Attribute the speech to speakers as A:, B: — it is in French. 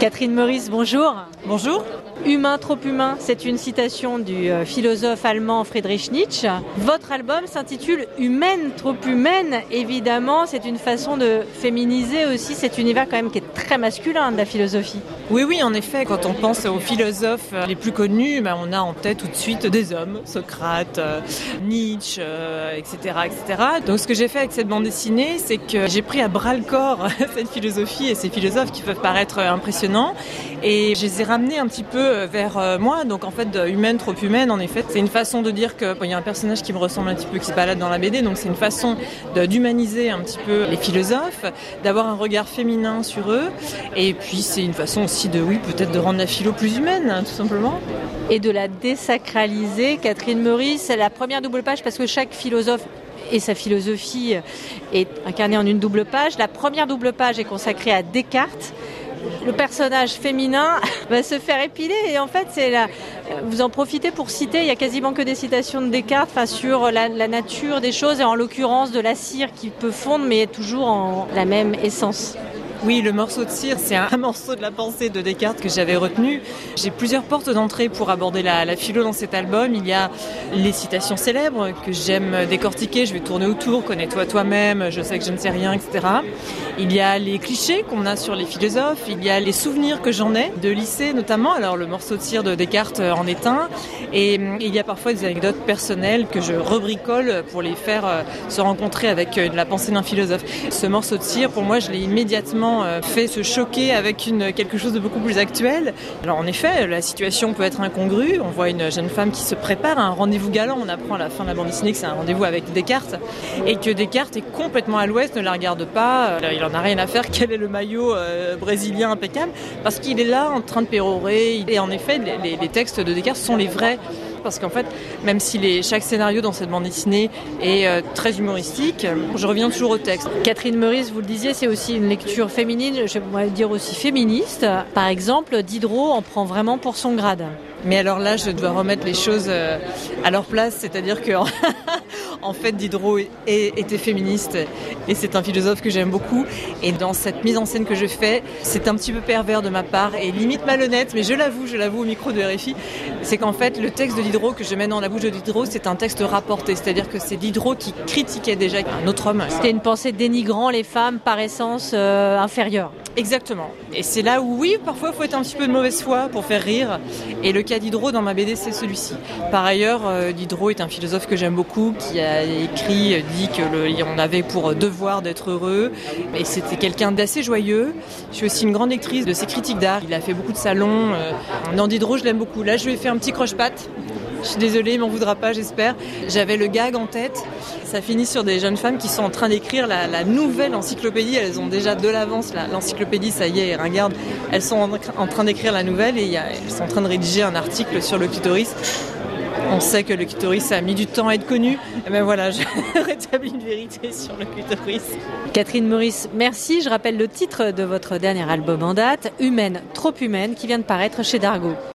A: Catherine Maurice, bonjour.
B: Bonjour.
A: Humain, trop humain, c'est une citation du euh, philosophe allemand Friedrich Nietzsche. Votre album s'intitule Humaine, trop humaine. Évidemment, c'est une façon de féminiser aussi cet univers quand même qui est très masculin de la philosophie.
B: Oui, oui, en effet, quand on pense aux philosophes les plus connus, ben, on a en tête tout de suite des hommes, Socrate, euh, Nietzsche, etc., euh, etc. Donc ce que j'ai fait avec cette bande dessinée, c'est que j'ai pris à bras le corps cette philosophie et ces philosophes qui peuvent paraître impressionnants et je les ai ramenés un petit peu vers euh, moi. Donc en fait, humaine, trop humaine, en effet. C'est une façon de dire qu'il y a un personnage qui me ressemble un petit peu, qui se balade dans la BD. Donc c'est une façon d'humaniser un petit peu les philosophes, d'avoir un regard féminin sur eux. Et puis c'est une façon aussi de, oui, peut-être de rendre la philo plus humaine, hein, tout simplement.
A: Et de la désacraliser. Catherine Maurice, c'est la première double page parce que chaque philosophe et sa philosophie est incarnée en une double page. La première double page est consacrée à Descartes le personnage féminin va se faire épiler et en fait c'est là vous en profitez pour citer il y a quasiment que des citations de Descartes sur la, la, nature des choses et en l'occurrence de la cire qui peut fondre mais toujours en la même essence.
B: Oui, le morceau de cire, c'est un morceau de la pensée de Descartes que j'avais retenu. J'ai plusieurs portes d'entrée pour aborder la, la, philo dans cet album. Il y a les citations célèbres que j'aime décortiquer. Je vais tourner autour, connais-toi toi-même, je sais que je ne sais rien, etc. Il y a les clichés qu'on a sur les philosophes. Il y a les souvenirs que j'en ai de lycée notamment. Alors le morceau de cire de Descartes en est un. Et hum, il y a parfois des anecdotes personnelles que je rebricole pour les faire euh, se rencontrer avec euh, la pensée d'un philosophe. Ce morceau de cire, pour moi, je l'ai immédiatement euh, fait se choquer avec une, quelque chose de beaucoup plus actuel. Alors en effet, la situation peut être incongrue. On voit une jeune femme qui se prépare à un rendez-vous galant. On apprend à la fin de la bande dessinée que c'est un rendez-vous avec Descartes et que Descartes est complètement à l'ouest, ne la regarde pas. A rien à faire. Quel est le maillot euh, brésilien impeccable Parce qu'il est là en train de pérorer. Et en effet, les, les textes de Descartes sont les vrais parce qu'en fait, même si les, chaque scénario dans cette bande dessinée est euh, très humoristique, je reviens toujours au texte.
A: Catherine Meurice, vous le disiez, c'est aussi une lecture féminine, je pourrais dire aussi féministe. Par exemple, Diderot en prend vraiment pour son grade.
B: Mais alors là, je dois remettre les choses euh, à leur place, c'est-à-dire que en fait, Diderot était féministe et c'est un philosophe que j'aime beaucoup. Et dans cette mise en scène que je fais, c'est un petit peu pervers de ma part et limite malhonnête, mais je l'avoue, je l'avoue au micro de RFI, c'est qu'en fait, le texte de Diderot que je mets dans la bouche de Diderot, c'est un texte rapporté, c'est-à-dire que c'est Diderot qui critiquait déjà un autre homme.
A: C'était une pensée dénigrant les femmes par essence euh, inférieures.
B: Exactement. Et c'est là où, oui, parfois, il faut être un petit peu de mauvaise foi pour faire rire. Et le cas Diderot dans ma BD, c'est celui-ci. Par ailleurs, euh, Diderot est un philosophe que j'aime beaucoup, qui a écrit, euh, dit qu'on avait pour devoir d'être heureux. Et c'était quelqu'un d'assez joyeux. Je suis aussi une grande lectrice de ses critiques d'art. Il a fait beaucoup de salons. Euh. Dans Diderot, je l'aime beaucoup. Là, je lui ai fait un petit croche-patte. Je suis désolée, il m'en voudra pas, j'espère. J'avais le gag en tête. Ça finit sur des jeunes femmes qui sont en train d'écrire la, nouvelle encyclopédie. Elles ont déjà de l'avance. L'encyclopédie, ça y est, regarde. Elles sont en, train d'écrire la nouvelle et a, elles sont en train de rédiger un article sur le clitoris. On sait que le clitoris a mis du temps à être connu. Et ben voilà, je rétablis une vérité sur le clitoris.
A: Catherine Maurice, merci. Je rappelle le titre de votre dernier album en date, Humaine, trop humaine, qui vient de paraître chez Dargo.